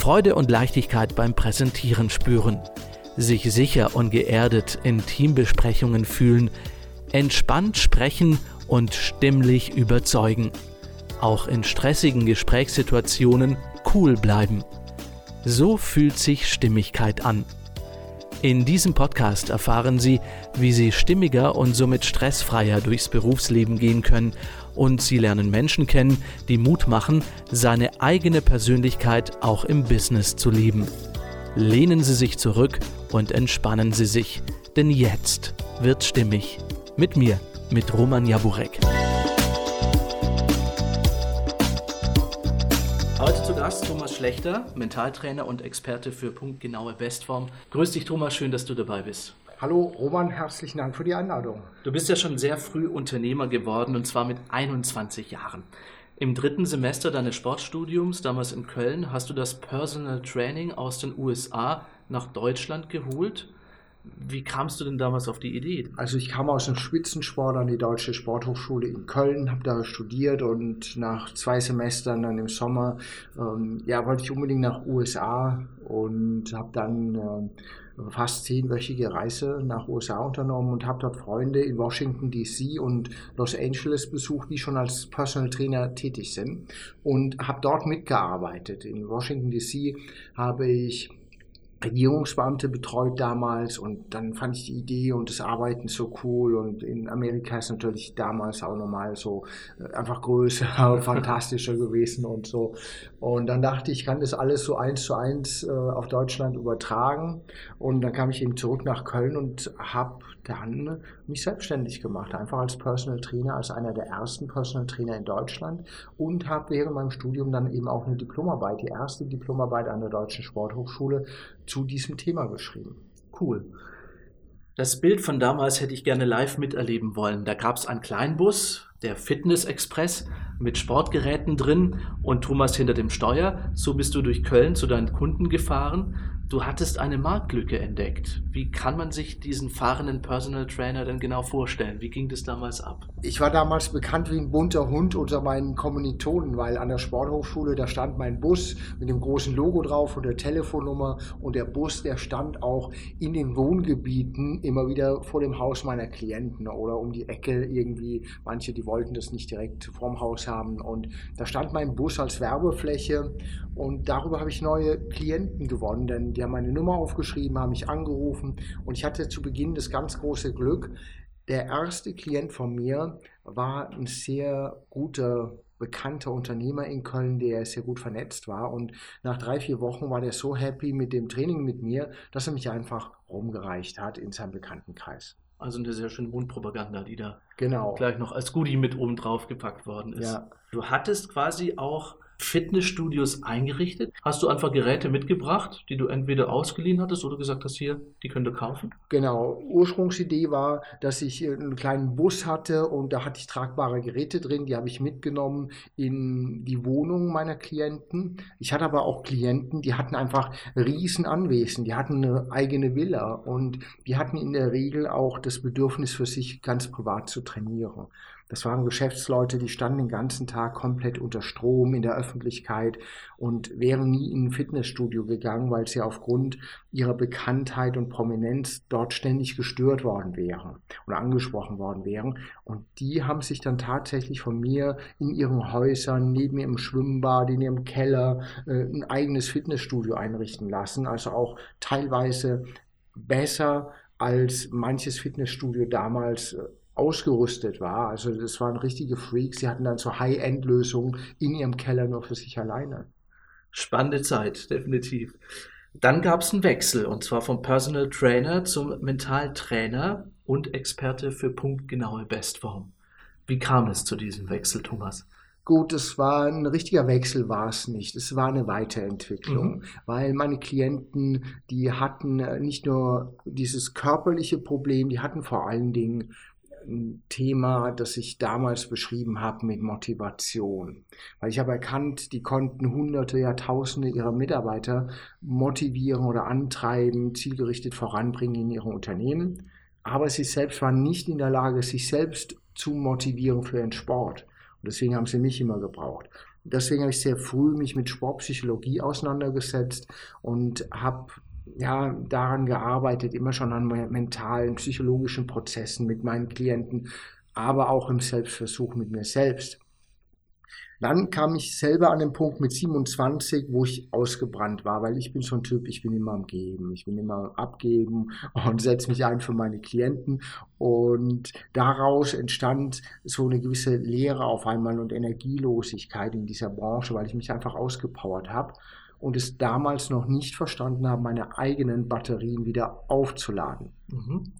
Freude und Leichtigkeit beim Präsentieren spüren, sich sicher und geerdet in Teambesprechungen fühlen, entspannt sprechen und stimmlich überzeugen. Auch in stressigen Gesprächssituationen cool bleiben. So fühlt sich Stimmigkeit an. In diesem Podcast erfahren Sie, wie Sie stimmiger und somit stressfreier durchs Berufsleben gehen können und Sie lernen Menschen kennen, die Mut machen, seine eigene Persönlichkeit auch im Business zu leben. Lehnen Sie sich zurück und entspannen Sie sich, denn jetzt wird stimmig. Mit mir, mit Roman Jaburek. Heute zu Gast Thomas Schlechter, Mentaltrainer und Experte für punktgenaue Bestform. Grüß dich Thomas, schön, dass du dabei bist. Hallo Roman, herzlichen Dank für die Einladung. Du bist ja schon sehr früh Unternehmer geworden und zwar mit 21 Jahren. Im dritten Semester deines Sportstudiums, damals in Köln, hast du das Personal Training aus den USA nach Deutschland geholt wie kamst du denn damals auf die Idee? Also ich kam aus dem Spitzensport an die Deutsche Sporthochschule in Köln, habe da studiert und nach zwei Semestern dann im Sommer, ähm, ja, wollte ich unbedingt nach USA und habe dann äh, fast zehnwöchige Reise nach USA unternommen und habe dort Freunde in Washington DC und Los Angeles besucht, die schon als Personal Trainer tätig sind und habe dort mitgearbeitet. In Washington DC habe ich Regierungsbeamte betreut damals und dann fand ich die Idee und das Arbeiten so cool und in Amerika ist natürlich damals auch nochmal so äh, einfach größer fantastischer gewesen und so. Und dann dachte ich, ich kann das alles so eins zu eins äh, auf Deutschland übertragen und dann kam ich eben zurück nach Köln und habe dann mich selbstständig gemacht, einfach als Personal Trainer, als einer der ersten Personal Trainer in Deutschland und habe während meinem Studium dann eben auch eine Diplomarbeit, die erste Diplomarbeit an der Deutschen Sporthochschule zu diesem Thema geschrieben. Cool. Das Bild von damals hätte ich gerne live miterleben wollen. Da gab es einen Kleinbus, der Fitness Express mit Sportgeräten drin und Thomas hinter dem Steuer. So bist du durch Köln zu deinen Kunden gefahren Du hattest eine Marktlücke entdeckt. Wie kann man sich diesen fahrenden Personal Trainer denn genau vorstellen? Wie ging das damals ab? Ich war damals bekannt wie ein bunter Hund unter meinen Kommilitonen, weil an der Sporthochschule, da stand mein Bus mit dem großen Logo drauf und der Telefonnummer und der Bus, der stand auch in den Wohngebieten immer wieder vor dem Haus meiner Klienten oder um die Ecke irgendwie. Manche, die wollten das nicht direkt vorm Haus haben und da stand mein Bus als Werbefläche und darüber habe ich neue Klienten gewonnen, denn die haben meine Nummer aufgeschrieben, haben mich angerufen und ich hatte zu Beginn das ganz große Glück. Der erste Klient von mir war ein sehr guter bekannter Unternehmer in Köln, der sehr gut vernetzt war. Und nach drei, vier Wochen war der so happy mit dem Training mit mir, dass er mich einfach rumgereicht hat in seinem Bekanntenkreis. Also eine sehr schöne Mundpropaganda, die da genau. gleich noch als Goodie mit oben drauf gepackt worden ist. Ja. Du hattest quasi auch Fitnessstudios eingerichtet? Hast du einfach Geräte mitgebracht, die du entweder ausgeliehen hattest oder gesagt hast, hier, die könnt ihr kaufen? Genau. Ursprungsidee war, dass ich einen kleinen Bus hatte und da hatte ich tragbare Geräte drin, die habe ich mitgenommen in die Wohnung meiner Klienten. Ich hatte aber auch Klienten, die hatten einfach riesen Anwesen, die hatten eine eigene Villa und die hatten in der Regel auch das Bedürfnis für sich ganz privat zu trainieren. Das waren Geschäftsleute, die standen den ganzen Tag komplett unter Strom in der Öffentlichkeit und wären nie in ein Fitnessstudio gegangen, weil sie aufgrund ihrer Bekanntheit und Prominenz dort ständig gestört worden wären oder angesprochen worden wären. Und die haben sich dann tatsächlich von mir in ihren Häusern, neben ihrem Schwimmbad, in ihrem Keller äh, ein eigenes Fitnessstudio einrichten lassen. Also auch teilweise besser als manches Fitnessstudio damals äh, ausgerüstet war. Also das waren richtige Freaks. Sie hatten dann so High-End-Lösungen in ihrem Keller nur für sich alleine. Spannende Zeit, definitiv. Dann gab es einen Wechsel und zwar vom Personal Trainer zum Mentaltrainer und Experte für punktgenaue Bestform. Wie kam es zu diesem Wechsel, Thomas? Gut, es war ein richtiger Wechsel, war es nicht. Es war eine Weiterentwicklung, mhm. weil meine Klienten, die hatten nicht nur dieses körperliche Problem, die hatten vor allen Dingen ein Thema, das ich damals beschrieben habe mit Motivation. Weil ich habe erkannt, die konnten Hunderte, Jahrtausende ihrer Mitarbeiter motivieren oder antreiben, zielgerichtet voranbringen in ihrem Unternehmen. Aber sie selbst waren nicht in der Lage, sich selbst zu motivieren für ihren Sport. Und deswegen haben sie mich immer gebraucht. Deswegen habe ich sehr früh mich mit Sportpsychologie auseinandergesetzt und habe ja, daran gearbeitet, immer schon an mentalen, psychologischen Prozessen mit meinen Klienten, aber auch im Selbstversuch mit mir selbst. Dann kam ich selber an den Punkt mit 27, wo ich ausgebrannt war, weil ich bin so ein Typ, ich bin immer am Geben, ich bin immer am Abgeben und setze mich ein für meine Klienten. Und daraus entstand so eine gewisse Leere auf einmal und Energielosigkeit in dieser Branche, weil ich mich einfach ausgepowert habe und es damals noch nicht verstanden habe, meine eigenen Batterien wieder aufzuladen. Mhm.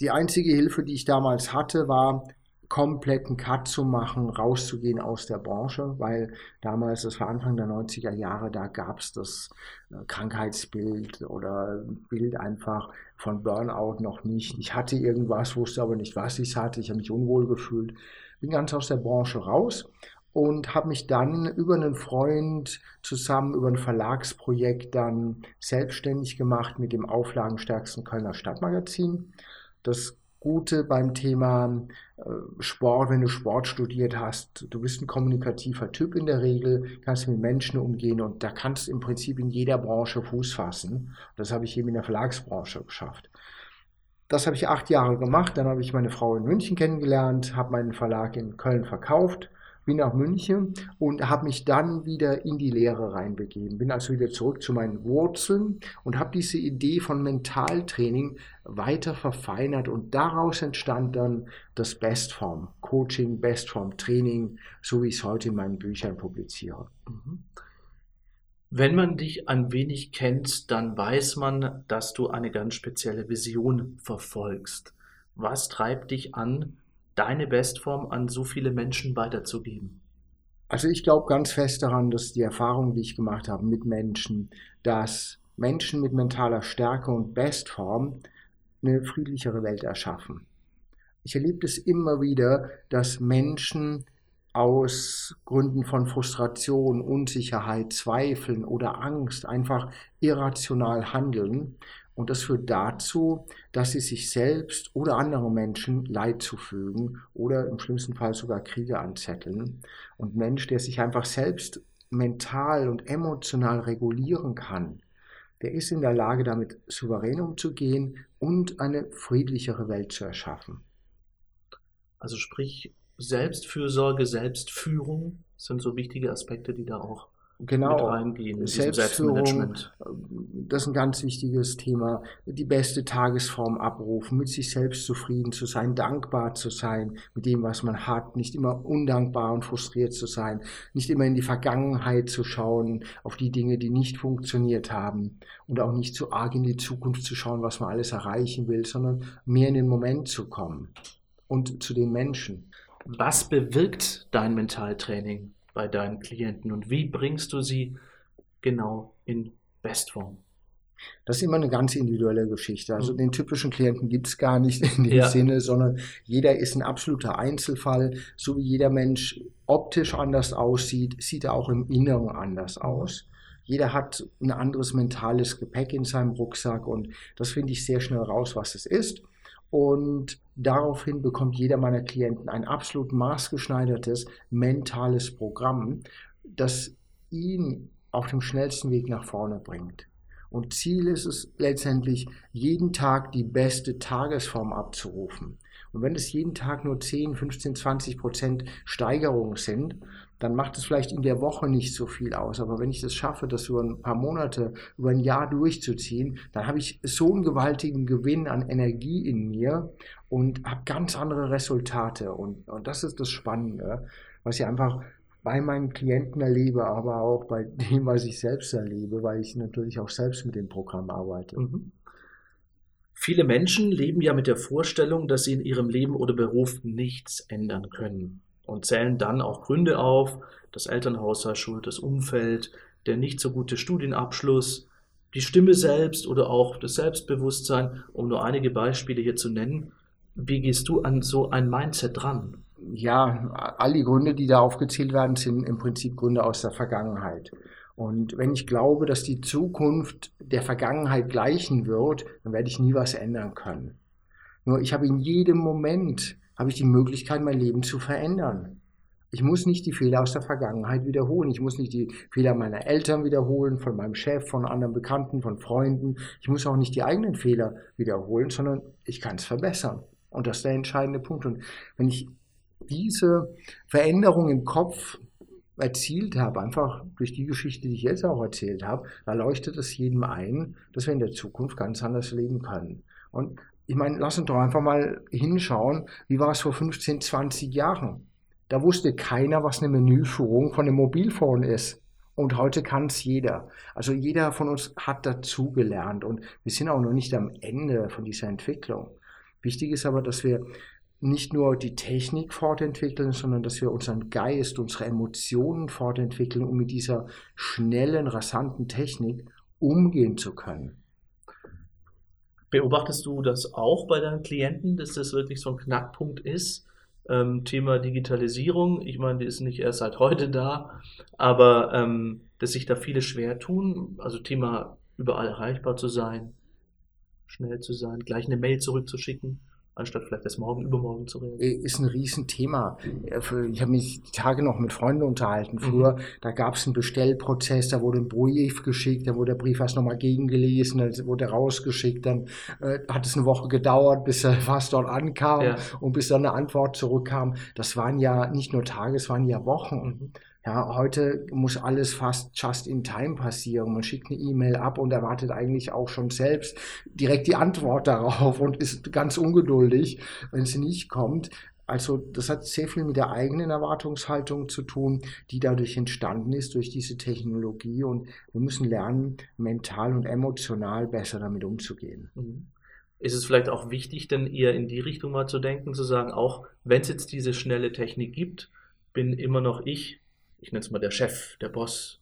Die einzige Hilfe, die ich damals hatte, war kompletten Cut zu machen, rauszugehen aus der Branche, weil damals, das war Anfang der 90er Jahre, da gab es das äh, Krankheitsbild oder Bild einfach von Burnout noch nicht. Ich hatte irgendwas, wusste aber nicht, was ich hatte. Ich habe mich unwohl gefühlt. Bin ganz aus der Branche raus und habe mich dann über einen Freund zusammen über ein Verlagsprojekt dann selbstständig gemacht mit dem auflagenstärksten Kölner Stadtmagazin. Das Gute beim Thema äh, Sport, wenn du Sport studiert hast, du bist ein kommunikativer Typ in der Regel, kannst mit Menschen umgehen und da kannst du im Prinzip in jeder Branche Fuß fassen. Das habe ich eben in der Verlagsbranche geschafft. Das habe ich acht Jahre gemacht, dann habe ich meine Frau in München kennengelernt, habe meinen Verlag in Köln verkauft bin nach München und habe mich dann wieder in die Lehre reinbegeben. Bin also wieder zurück zu meinen Wurzeln und habe diese Idee von Mentaltraining weiter verfeinert und daraus entstand dann das Bestform Coaching, Bestform Training, so wie ich es heute in meinen Büchern publiziere. Mhm. Wenn man dich ein wenig kennt, dann weiß man, dass du eine ganz spezielle Vision verfolgst. Was treibt dich an, deine Bestform an so viele Menschen weiterzugeben? Also ich glaube ganz fest daran, dass die Erfahrung, die ich gemacht habe mit Menschen, dass Menschen mit mentaler Stärke und Bestform eine friedlichere Welt erschaffen. Ich erlebe es immer wieder, dass Menschen aus Gründen von Frustration, Unsicherheit, Zweifeln oder Angst einfach irrational handeln und das führt dazu, dass sie sich selbst oder anderen Menschen Leid zufügen oder im schlimmsten Fall sogar Kriege anzetteln. Und Mensch, der sich einfach selbst mental und emotional regulieren kann, der ist in der Lage, damit souverän umzugehen und eine friedlichere Welt zu erschaffen. Also sprich, Selbstfürsorge, Selbstführung sind so wichtige Aspekte, die da auch genau, mit reingehen. Selbstführung, das ist ein ganz wichtiges Thema. Die beste Tagesform abrufen, mit sich selbst zufrieden zu sein, dankbar zu sein mit dem, was man hat, nicht immer undankbar und frustriert zu sein, nicht immer in die Vergangenheit zu schauen, auf die Dinge, die nicht funktioniert haben und auch nicht zu arg in die Zukunft zu schauen, was man alles erreichen will, sondern mehr in den Moment zu kommen und zu den Menschen. Was bewirkt dein Mentaltraining? Bei deinen Klienten und wie bringst du sie genau in Bestform? Das ist immer eine ganz individuelle Geschichte. Also mhm. den typischen Klienten gibt es gar nicht in dem ja. Sinne, sondern jeder ist ein absoluter Einzelfall. So wie jeder Mensch optisch anders aussieht, sieht er auch im Inneren anders aus. Jeder hat ein anderes mentales Gepäck in seinem Rucksack und das finde ich sehr schnell raus, was es ist. Und daraufhin bekommt jeder meiner Klienten ein absolut maßgeschneidertes mentales Programm, das ihn auf dem schnellsten Weg nach vorne bringt. Und Ziel ist es letztendlich, jeden Tag die beste Tagesform abzurufen. Und wenn es jeden Tag nur 10, 15, 20 Prozent Steigerung sind, dann macht es vielleicht in der Woche nicht so viel aus. Aber wenn ich das schaffe, das über ein paar Monate, über ein Jahr durchzuziehen, dann habe ich so einen gewaltigen Gewinn an Energie in mir und habe ganz andere Resultate. Und, und das ist das Spannende, was ich einfach bei meinen Klienten erlebe, aber auch bei dem, was ich selbst erlebe, weil ich natürlich auch selbst mit dem Programm arbeite. Mhm. Viele Menschen leben ja mit der Vorstellung, dass sie in ihrem Leben oder Beruf nichts ändern können und zählen dann auch Gründe auf, das Elternhaus sei schuld, das Umfeld, der nicht so gute Studienabschluss, die Stimme selbst oder auch das Selbstbewusstsein, um nur einige Beispiele hier zu nennen. Wie gehst du an so ein Mindset dran? Ja, all die Gründe, die da aufgezählt werden, sind im Prinzip Gründe aus der Vergangenheit. Und wenn ich glaube, dass die Zukunft der Vergangenheit gleichen wird, dann werde ich nie was ändern können. Nur ich habe in jedem Moment habe ich die Möglichkeit, mein Leben zu verändern. Ich muss nicht die Fehler aus der Vergangenheit wiederholen. Ich muss nicht die Fehler meiner Eltern wiederholen, von meinem Chef, von anderen Bekannten, von Freunden. Ich muss auch nicht die eigenen Fehler wiederholen, sondern ich kann es verbessern. Und das ist der entscheidende Punkt. Und wenn ich diese Veränderung im Kopf erzielt habe, einfach durch die Geschichte, die ich jetzt auch erzählt habe, da leuchtet es jedem ein, dass wir in der Zukunft ganz anders leben können. Und ich meine, lass uns doch einfach mal hinschauen, wie war es vor 15, 20 Jahren? Da wusste keiner, was eine Menüführung von einem Mobilphone ist. Und heute kann es jeder. Also jeder von uns hat dazugelernt und wir sind auch noch nicht am Ende von dieser Entwicklung. Wichtig ist aber, dass wir nicht nur die Technik fortentwickeln, sondern dass wir unseren Geist, unsere Emotionen fortentwickeln, um mit dieser schnellen, rasanten Technik umgehen zu können. Beobachtest du das auch bei deinen Klienten, dass das wirklich so ein Knackpunkt ist? Ähm, Thema Digitalisierung, ich meine, die ist nicht erst seit heute da, aber ähm, dass sich da viele schwer tun, also Thema überall erreichbar zu sein, schnell zu sein, gleich eine Mail zurückzuschicken anstatt vielleicht erst morgen, übermorgen zu reden. Äh, ist ein Riesenthema. Ich habe mich die Tage noch mit Freunden unterhalten. Früher, mhm. da gab es einen Bestellprozess, da wurde ein Brief geschickt, da wurde der Brief erst nochmal gegengelesen, dann wurde er rausgeschickt, dann äh, hat es eine Woche gedauert, bis er fast dort ankam ja. und bis dann eine Antwort zurückkam. Das waren ja nicht nur Tage, es waren ja Wochen. Mhm. Ja, heute muss alles fast just in time passieren. Man schickt eine E-Mail ab und erwartet eigentlich auch schon selbst direkt die Antwort darauf und ist ganz ungeduldig, wenn sie nicht kommt. Also das hat sehr viel mit der eigenen Erwartungshaltung zu tun, die dadurch entstanden ist durch diese Technologie und wir müssen lernen, mental und emotional besser damit umzugehen. Mhm. Ist es vielleicht auch wichtig, denn eher in die Richtung mal zu denken, zu sagen, auch wenn es jetzt diese schnelle Technik gibt, bin immer noch ich ich nenne es mal der Chef, der Boss,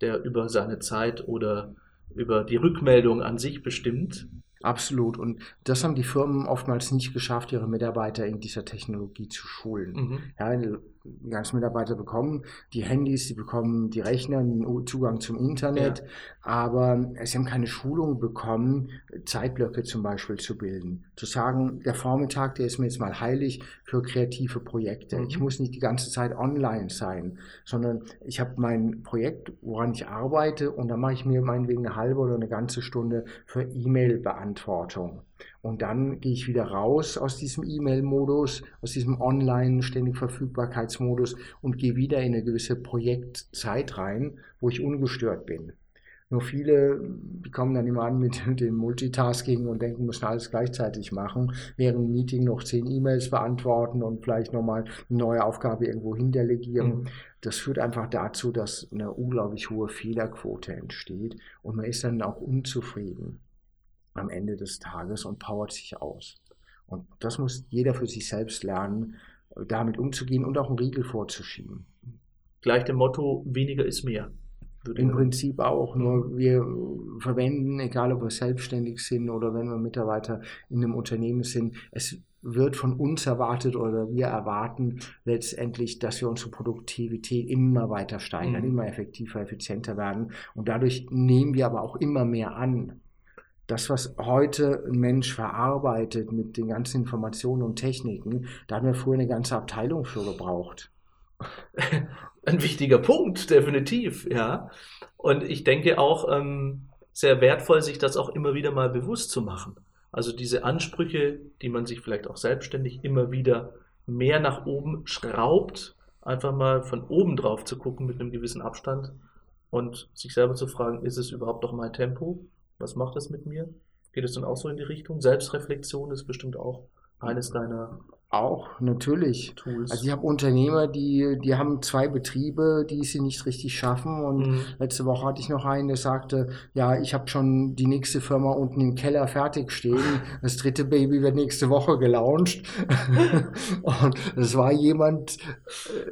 der über seine Zeit oder über die Rückmeldung an sich bestimmt. Absolut. Und das haben die Firmen oftmals nicht geschafft, ihre Mitarbeiter in dieser Technologie zu schulen. Mhm. Ja, die ganzen Mitarbeiter bekommen die Handys, sie bekommen die Rechner, den Zugang zum Internet, ja. aber sie haben keine Schulung bekommen, Zeitblöcke zum Beispiel zu bilden. Zu sagen, der Vormittag, der ist mir jetzt mal heilig für kreative Projekte. Mhm. Ich muss nicht die ganze Zeit online sein, sondern ich habe mein Projekt, woran ich arbeite und dann mache ich mir meinetwegen eine halbe oder eine ganze Stunde für E-Mail-Beantwortung. Und dann gehe ich wieder raus aus diesem E-Mail-Modus, aus diesem Online-Ständig-Verfügbarkeitsmodus und gehe wieder in eine gewisse Projektzeit rein, wo ich ungestört bin. Nur viele, kommen dann immer an mit dem Multitasking und denken, müssen alles gleichzeitig machen, während im Meeting noch zehn E-Mails beantworten und vielleicht nochmal eine neue Aufgabe irgendwo hindelegieren. Mhm. Das führt einfach dazu, dass eine unglaublich hohe Fehlerquote entsteht und man ist dann auch unzufrieden am Ende des Tages und powert sich aus. Und das muss jeder für sich selbst lernen, damit umzugehen und auch einen Riegel vorzuschieben. Gleich dem Motto, weniger ist mehr. Im Prinzip auch, nur wir verwenden, egal ob wir selbstständig sind oder wenn wir Mitarbeiter in einem Unternehmen sind, es wird von uns erwartet oder wir erwarten letztendlich, dass wir unsere Produktivität immer weiter steigern, mhm. immer effektiver, effizienter werden. Und dadurch nehmen wir aber auch immer mehr an das, was heute ein Mensch verarbeitet mit den ganzen Informationen und Techniken, da haben wir früher eine ganze Abteilung für gebraucht. Ein wichtiger Punkt, definitiv, ja. Und ich denke auch ähm, sehr wertvoll, sich das auch immer wieder mal bewusst zu machen. Also diese Ansprüche, die man sich vielleicht auch selbstständig immer wieder mehr nach oben schraubt, einfach mal von oben drauf zu gucken mit einem gewissen Abstand und sich selber zu fragen, ist es überhaupt noch mein Tempo? Was macht das mit mir? Geht es dann auch so in die Richtung? Selbstreflexion ist bestimmt auch eines deiner auch, natürlich. Tools. Also ich habe Unternehmer, die, die haben zwei Betriebe, die sie nicht richtig schaffen. Und mhm. letzte Woche hatte ich noch einen, der sagte, ja, ich habe schon die nächste Firma unten im Keller fertig stehen. Das dritte Baby wird nächste Woche gelauncht. und das war jemand,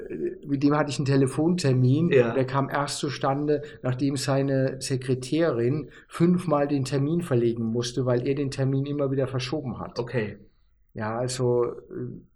äh, mit dem hatte ich einen Telefontermin. Ja. Der kam erst zustande, nachdem seine Sekretärin fünfmal den Termin verlegen musste, weil er den Termin immer wieder verschoben hat. Okay. Ja, also äh,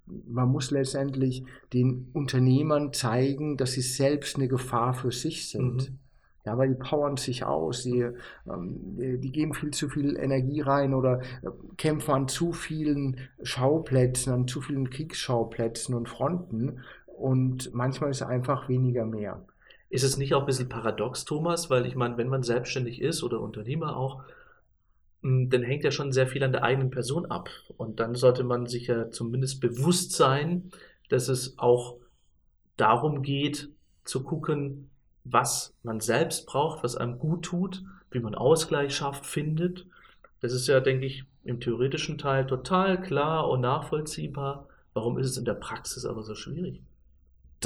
man muss letztendlich den Unternehmern zeigen, dass sie selbst eine Gefahr für sich sind. Mhm. Ja, weil die powern sich aus, die, ähm, die geben viel zu viel Energie rein oder äh, kämpfen an zu vielen Schauplätzen, an zu vielen Kriegsschauplätzen und Fronten und manchmal ist einfach weniger mehr. Ist es nicht auch ein bisschen paradox, Thomas? Weil ich meine, wenn man selbstständig ist oder Unternehmer auch, dann hängt ja schon sehr viel an der eigenen Person ab. Und dann sollte man sich ja zumindest bewusst sein, dass es auch darum geht, zu gucken, was man selbst braucht, was einem gut tut, wie man Ausgleich schafft, findet. Das ist ja, denke ich, im theoretischen Teil total klar und nachvollziehbar. Warum ist es in der Praxis aber so schwierig?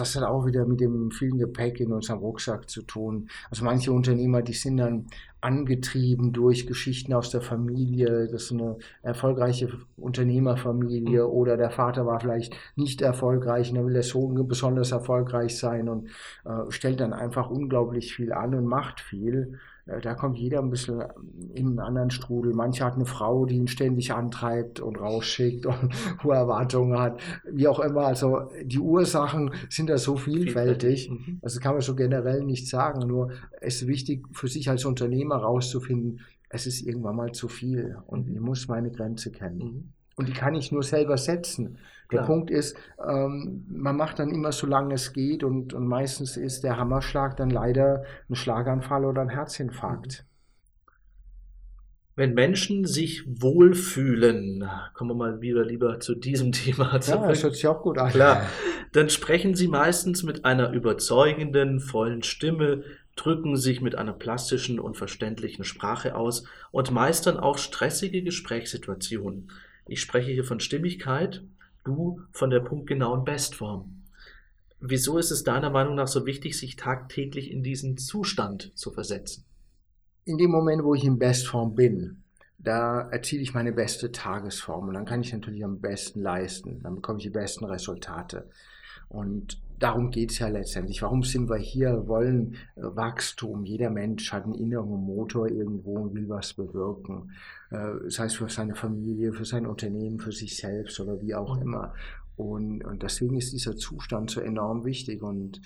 Das hat auch wieder mit dem vielen Gepäck in unserem Rucksack zu tun. Also manche Unternehmer, die sind dann angetrieben durch Geschichten aus der Familie, das ist eine erfolgreiche Unternehmerfamilie mhm. oder der Vater war vielleicht nicht erfolgreich und dann will der Sohn besonders erfolgreich sein und äh, stellt dann einfach unglaublich viel an und macht viel. Äh, da kommt jeder ein bisschen in einen anderen Strudel. Manche hat eine Frau, die ihn ständig antreibt und rausschickt und hohe Erwartungen hat. Wie auch immer. Also die Ursachen sind da so vielfältig. Mhm. Also kann man so generell nicht sagen. Nur es ist wichtig für sich als Unternehmer rauszufinden, es ist irgendwann mal zu viel und ich muss meine Grenze kennen. Und die kann ich nur selber setzen. Der Klar. Punkt ist, ähm, man macht dann immer so lange es geht und, und meistens ist der Hammerschlag dann leider ein Schlaganfall oder ein Herzinfarkt. Wenn Menschen sich wohlfühlen, kommen wir mal wieder lieber zu diesem Thema zurück. Ja, das hört sich auch gut an. Klar, dann sprechen sie meistens mit einer überzeugenden, vollen Stimme, drücken sich mit einer plastischen und verständlichen Sprache aus und meistern auch stressige Gesprächssituationen. Ich spreche hier von Stimmigkeit, du von der punktgenauen Bestform. Wieso ist es deiner Meinung nach so wichtig, sich tagtäglich in diesen Zustand zu versetzen? In dem Moment, wo ich in Bestform bin, da erziele ich meine beste Tagesform und dann kann ich natürlich am besten leisten, dann bekomme ich die besten Resultate. Und darum geht es ja letztendlich. Warum sind wir hier? Wir wollen äh, Wachstum. Jeder Mensch hat einen inneren Motor irgendwo und will was bewirken. Äh, das heißt für seine Familie, für sein Unternehmen, für sich selbst oder wie auch mhm. immer. Und, und deswegen ist dieser Zustand so enorm wichtig. Und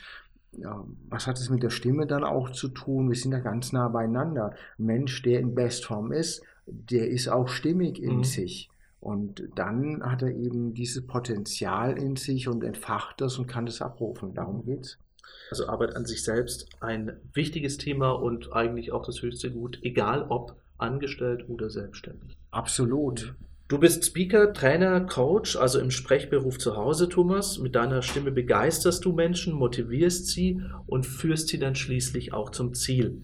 ja, was hat es mit der Stimme dann auch zu tun? Wir sind da ganz nah beieinander. Ein Mensch, der in Bestform ist, der ist auch stimmig in mhm. sich. Und dann hat er eben dieses Potenzial in sich und entfacht das und kann das abrufen. Darum geht's. Also Arbeit an sich selbst ein wichtiges Thema und eigentlich auch das höchste Gut, egal ob angestellt oder selbstständig. Absolut. Du bist Speaker, Trainer, Coach, also im Sprechberuf zu Hause, Thomas. Mit deiner Stimme begeisterst du Menschen, motivierst sie und führst sie dann schließlich auch zum Ziel.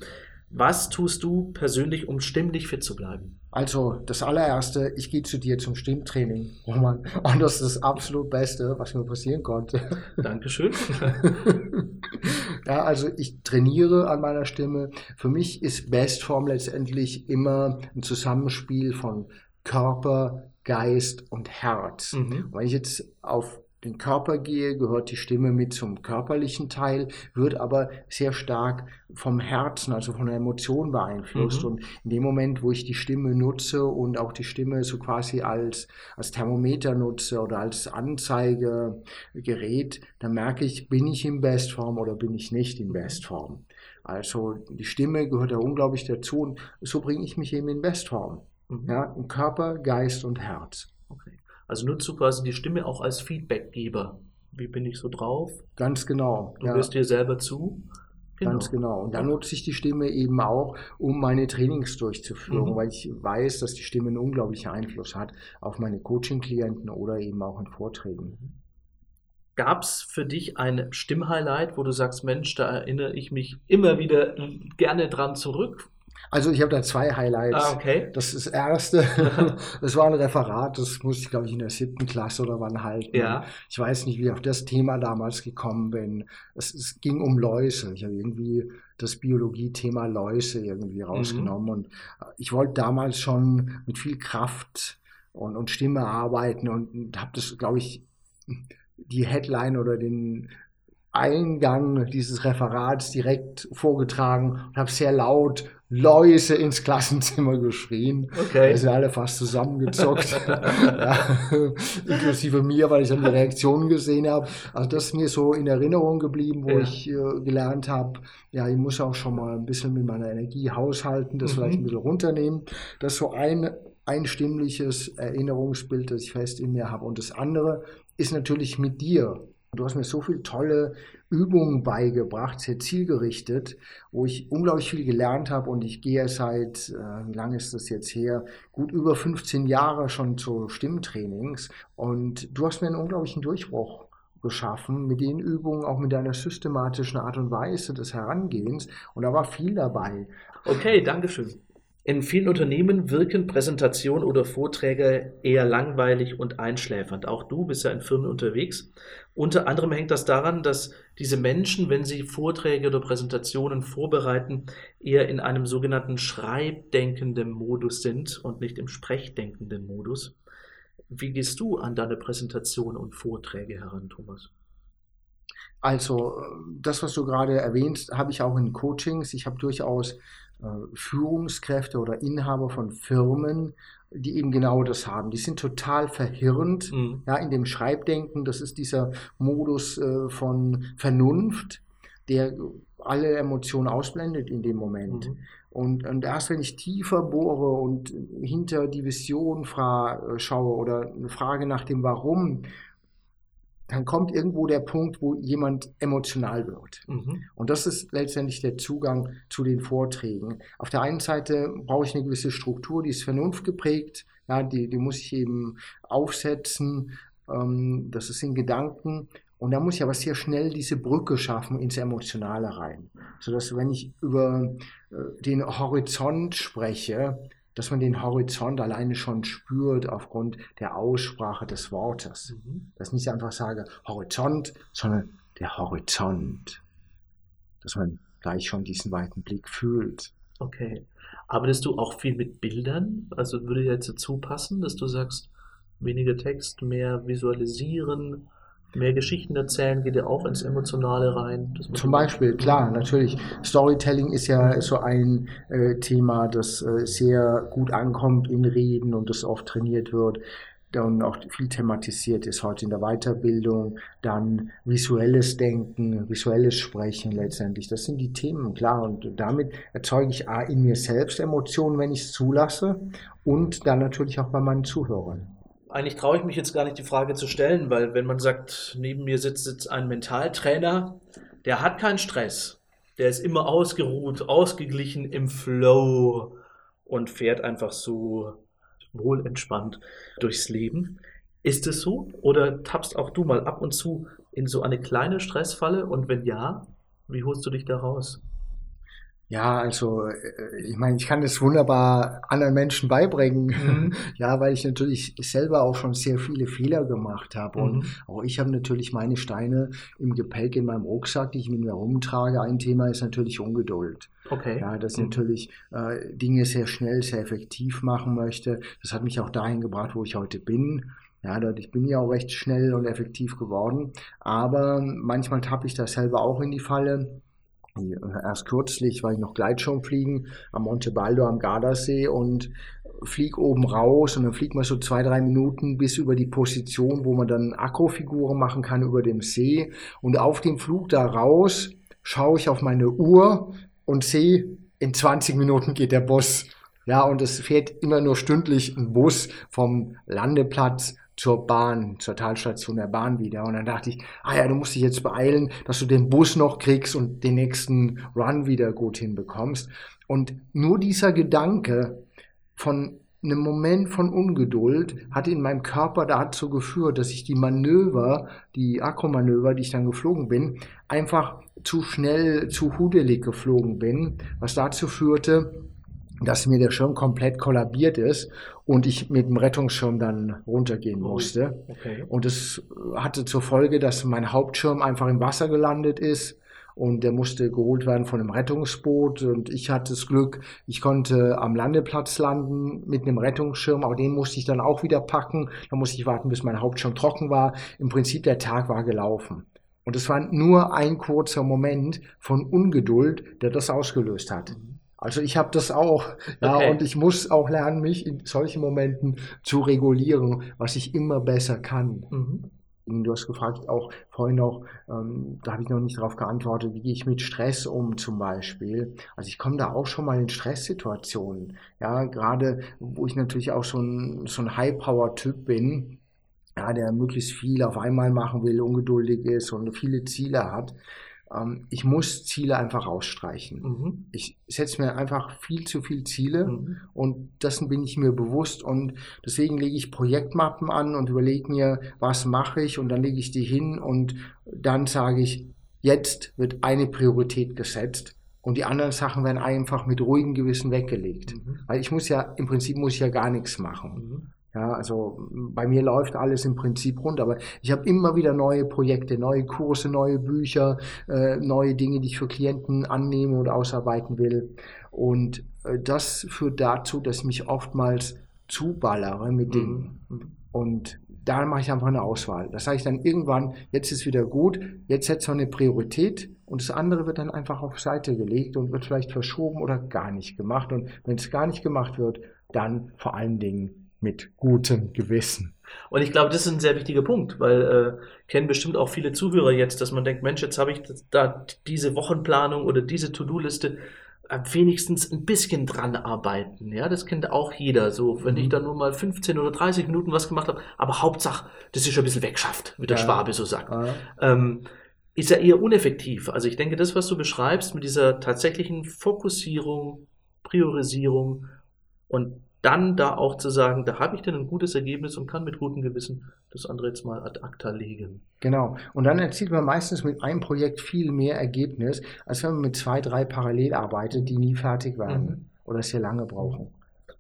Was tust du persönlich, um stimmlich fit zu bleiben? Also, das allererste, ich gehe zu dir zum Stimmtraining, Roman. Und das ist das absolut Beste, was mir passieren konnte. Dankeschön. ja, also ich trainiere an meiner Stimme. Für mich ist Bestform letztendlich immer ein Zusammenspiel von Körper, Geist und Herz. Mhm. Wenn ich jetzt auf den Körper gehe, gehört die Stimme mit zum körperlichen Teil, wird aber sehr stark vom Herzen, also von der Emotion beeinflusst. Mhm. Und in dem Moment, wo ich die Stimme nutze und auch die Stimme so quasi als, als Thermometer nutze oder als Anzeigegerät, dann merke ich, bin ich in Bestform oder bin ich nicht in. Bestform. Also die Stimme gehört da unglaublich dazu und so bringe ich mich eben in Bestform. Mhm. Ja, im Körper, Geist und Herz. Also nutzt du quasi die Stimme auch als Feedbackgeber. Wie bin ich so drauf? Ganz genau. Du ja. hörst dir selber zu. Genau. Ganz genau. Und dann nutze ich die Stimme eben auch, um meine Trainings durchzuführen, mhm. weil ich weiß, dass die Stimme einen unglaublichen Einfluss hat auf meine Coaching-Klienten oder eben auch in Vorträgen. Gab es für dich ein Stimmhighlight, wo du sagst, Mensch, da erinnere ich mich immer wieder gerne dran zurück? Also ich habe da zwei Highlights. Ah, okay. Das ist das erste, das war ein Referat, das musste ich, glaube ich, in der siebten Klasse oder wann halten. Ja. Ich weiß nicht, wie ich auf das Thema damals gekommen bin. Es, es ging um Läuse. Ich habe irgendwie das Biologie-Thema Läuse irgendwie rausgenommen. Mhm. Und ich wollte damals schon mit viel Kraft und, und Stimme arbeiten und, und habe das, glaube ich, die Headline oder den Eingang dieses Referats direkt vorgetragen und habe sehr laut Läuse ins Klassenzimmer geschrien. Okay. Da sind alle fast zusammengezockt. ja, inklusive mir, weil ich dann die Reaktionen gesehen habe. Also das ist mir so in Erinnerung geblieben, wo ja. ich äh, gelernt habe, ja, ich muss auch schon mal ein bisschen mit meiner Energie haushalten, das mhm. vielleicht ein bisschen runternehmen. Das ist so ein einstimmliches Erinnerungsbild, das ich fest in mir habe. Und das andere ist natürlich mit dir Du hast mir so viele tolle Übungen beigebracht, sehr zielgerichtet, wo ich unglaublich viel gelernt habe und ich gehe seit, äh, wie lange ist das jetzt her, gut über 15 Jahre schon zu Stimmtrainings und du hast mir einen unglaublichen Durchbruch geschaffen mit den Übungen, auch mit deiner systematischen Art und Weise des Herangehens und da war viel dabei. Okay, Dankeschön. In vielen Unternehmen wirken Präsentationen oder Vorträge eher langweilig und einschläfernd. Auch du bist ja in Firmen unterwegs. Unter anderem hängt das daran, dass diese Menschen, wenn sie Vorträge oder Präsentationen vorbereiten, eher in einem sogenannten schreibdenkenden Modus sind und nicht im sprechdenkenden Modus. Wie gehst du an deine Präsentation und Vorträge heran, Thomas? Also, das, was du gerade erwähnst, habe ich auch in Coachings. Ich habe durchaus äh, Führungskräfte oder Inhaber von Firmen, die eben genau das haben. Die sind total verhirrend mhm. ja, in dem Schreibdenken. Das ist dieser Modus äh, von Vernunft, der alle Emotionen ausblendet in dem Moment. Mhm. Und, und erst wenn ich tiefer bohre und hinter die Vision schaue oder eine Frage nach dem Warum, dann kommt irgendwo der Punkt, wo jemand emotional wird. Mhm. Und das ist letztendlich der Zugang zu den Vorträgen. Auf der einen Seite brauche ich eine gewisse Struktur, die ist vernunftgeprägt, ja, die, die muss ich eben aufsetzen, ähm, das ist in Gedanken. Und da muss ich aber sehr schnell diese Brücke schaffen ins Emotionale rein. Sodass, wenn ich über äh, den Horizont spreche, dass man den Horizont alleine schon spürt aufgrund der Aussprache des Wortes. Mhm. Dass ich nicht einfach sage Horizont, sondern der Horizont. Dass man gleich schon diesen weiten Blick fühlt. Okay. Arbeitest du auch viel mit Bildern? Also würde jetzt dazu passen, dass du sagst, weniger Text, mehr visualisieren, mehr Geschichten erzählen, geht ja auch ins Emotionale rein. Zum Beispiel, klar, natürlich. Storytelling ist ja so ein äh, Thema, das äh, sehr gut ankommt in Reden und das oft trainiert wird und auch viel thematisiert ist heute in der Weiterbildung, dann visuelles Denken, visuelles Sprechen letztendlich. Das sind die Themen, klar. Und damit erzeuge ich A, in mir selbst Emotionen, wenn ich es zulasse und dann natürlich auch bei meinen Zuhörern eigentlich traue ich mich jetzt gar nicht, die Frage zu stellen, weil wenn man sagt, neben mir sitzt jetzt ein Mentaltrainer, der hat keinen Stress. Der ist immer ausgeruht, ausgeglichen im Flow und fährt einfach so wohlentspannt durchs Leben. Ist es so? Oder tappst auch du mal ab und zu in so eine kleine Stressfalle? Und wenn ja, wie holst du dich da raus? Ja, also äh, ich meine, ich kann das wunderbar anderen Menschen beibringen, mhm. ja, weil ich natürlich selber auch schon sehr viele Fehler gemacht habe und mhm. auch ich habe natürlich meine Steine im Gepäck in meinem Rucksack, die ich mit mir rumtrage. Ein Thema ist natürlich Ungeduld. Okay. Ja, dass ich mhm. natürlich äh, Dinge sehr schnell, sehr effektiv machen möchte. Das hat mich auch dahin gebracht, wo ich heute bin. Ja, ich bin ja auch recht schnell und effektiv geworden, aber manchmal tappe ich da selber auch in die Falle Erst kürzlich war ich noch Gleitschirm fliegen am Monte Baldo am Gardasee und flieg oben raus und dann fliegt man so zwei, drei Minuten bis über die Position, wo man dann Akrofiguren machen kann über dem See. Und auf dem Flug da raus schaue ich auf meine Uhr und sehe, in 20 Minuten geht der Bus. Ja, und es fährt immer nur stündlich ein Bus vom Landeplatz zur Bahn, zur Talstation der Bahn wieder. Und dann dachte ich, ah ja, du musst dich jetzt beeilen, dass du den Bus noch kriegst und den nächsten Run wieder gut hinbekommst. Und nur dieser Gedanke von einem Moment von Ungeduld hat in meinem Körper dazu geführt, dass ich die Manöver, die Akromanöver, die ich dann geflogen bin, einfach zu schnell, zu hudelig geflogen bin, was dazu führte, dass mir der Schirm komplett kollabiert ist und ich mit dem Rettungsschirm dann runtergehen musste. Okay. Und es hatte zur Folge, dass mein Hauptschirm einfach im Wasser gelandet ist und der musste geholt werden von einem Rettungsboot und ich hatte das Glück, ich konnte am Landeplatz landen mit einem Rettungsschirm, aber den musste ich dann auch wieder packen. Da musste ich warten, bis mein Hauptschirm trocken war. Im Prinzip der Tag war gelaufen. Und es war nur ein kurzer Moment von Ungeduld, der das ausgelöst hat. Mhm. Also ich habe das auch, ja, okay. und ich muss auch lernen, mich in solchen Momenten zu regulieren, was ich immer besser kann. Mhm. Du hast gefragt, auch vorhin noch, ähm, da habe ich noch nicht darauf geantwortet, wie gehe ich mit Stress um zum Beispiel. Also ich komme da auch schon mal in Stresssituationen. Ja, gerade wo ich natürlich auch so ein, so ein High-Power-Typ bin, ja, der möglichst viel auf einmal machen will, ungeduldig ist und viele Ziele hat. Ähm, ich muss Ziele einfach ausstreichen. Mhm. Ich setze mir einfach viel zu viele Ziele mhm. und dessen bin ich mir bewusst und deswegen lege ich Projektmappen an und überlege mir, was mache ich und dann lege ich die hin und dann sage ich, jetzt wird eine Priorität gesetzt und die anderen Sachen werden einfach mit ruhigem Gewissen weggelegt. Mhm. Weil ich muss ja, im Prinzip muss ich ja gar nichts machen. Ja, also bei mir läuft alles im Prinzip rund, aber ich habe immer wieder neue Projekte, neue Kurse, neue Bücher, äh, neue Dinge, die ich für Klienten annehme oder ausarbeiten will. Und äh, das führt dazu, dass ich mich oftmals zuballere mit Dingen. Mhm. Und da mache ich einfach eine Auswahl. Das sage ich dann irgendwann, jetzt ist wieder gut, jetzt setzt man eine Priorität und das andere wird dann einfach auf Seite gelegt und wird vielleicht verschoben oder gar nicht gemacht. Und wenn es gar nicht gemacht wird, dann vor allen Dingen mit gutem Gewissen. Und ich glaube, das ist ein sehr wichtiger Punkt, weil äh, kennen bestimmt auch viele Zuhörer jetzt, dass man denkt, Mensch, jetzt habe ich da diese Wochenplanung oder diese To-Do-Liste wenigstens ein bisschen dran arbeiten. Ja, das kennt auch jeder. So, wenn mhm. ich da nur mal 15 oder 30 Minuten was gemacht habe, aber Hauptsache, das ist schon ein bisschen wegschafft, wie der ja. Schwabe so sagt. Ja. Ähm, ist ja eher uneffektiv. Also ich denke, das, was du beschreibst mit dieser tatsächlichen Fokussierung, Priorisierung und dann da auch zu sagen, da habe ich dann ein gutes Ergebnis und kann mit gutem Gewissen das andere jetzt mal ad acta legen. Genau. Und dann erzielt man meistens mit einem Projekt viel mehr Ergebnis, als wenn man mit zwei, drei parallel arbeitet, die nie fertig werden mhm. oder sehr lange brauchen.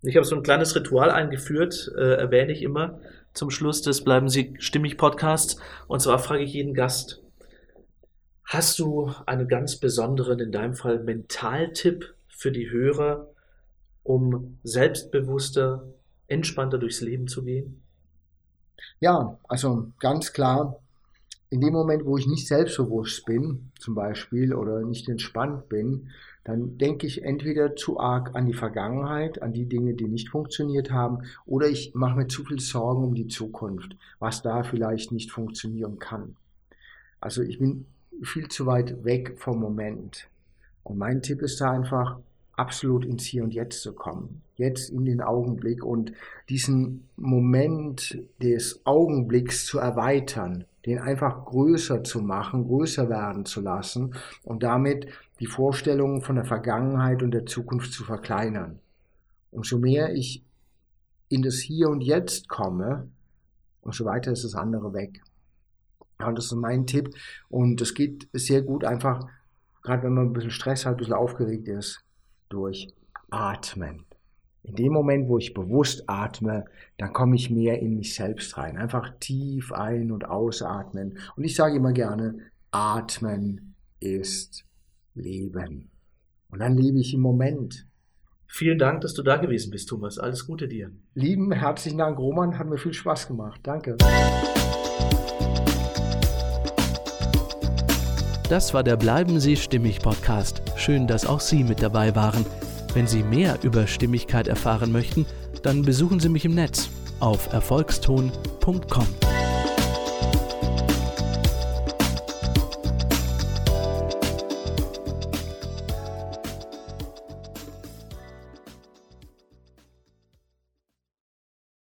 Ich habe so ein kleines Ritual eingeführt, äh, erwähne ich immer zum Schluss des Bleiben Sie stimmig Podcasts. Und zwar frage ich jeden Gast, hast du einen ganz besonderen, in deinem Fall Mentaltipp für die Hörer, um selbstbewusster, entspannter durchs Leben zu gehen? Ja, also ganz klar, in dem Moment, wo ich nicht selbstbewusst bin, zum Beispiel, oder nicht entspannt bin, dann denke ich entweder zu arg an die Vergangenheit, an die Dinge, die nicht funktioniert haben, oder ich mache mir zu viel Sorgen um die Zukunft, was da vielleicht nicht funktionieren kann. Also ich bin viel zu weit weg vom Moment. Und mein Tipp ist da einfach, absolut ins Hier und Jetzt zu kommen. Jetzt in den Augenblick und diesen Moment des Augenblicks zu erweitern, den einfach größer zu machen, größer werden zu lassen und damit die Vorstellungen von der Vergangenheit und der Zukunft zu verkleinern. Umso mehr ich in das Hier und Jetzt komme, umso weiter ist das andere weg. Ja, und das ist mein Tipp. Und es geht sehr gut einfach, gerade wenn man ein bisschen Stress hat, ein bisschen aufgeregt ist, durch Atmen. In dem Moment, wo ich bewusst atme, dann komme ich mehr in mich selbst rein. Einfach tief ein- und ausatmen. Und ich sage immer gerne, atmen ist Leben. Und dann lebe ich im Moment. Vielen Dank, dass du da gewesen bist, Thomas. Alles Gute dir. Lieben, herzlichen Dank, Roman. Hat mir viel Spaß gemacht. Danke. Das war der Bleiben Sie stimmig Podcast. Schön, dass auch Sie mit dabei waren. Wenn Sie mehr über Stimmigkeit erfahren möchten, dann besuchen Sie mich im Netz auf erfolgston.com.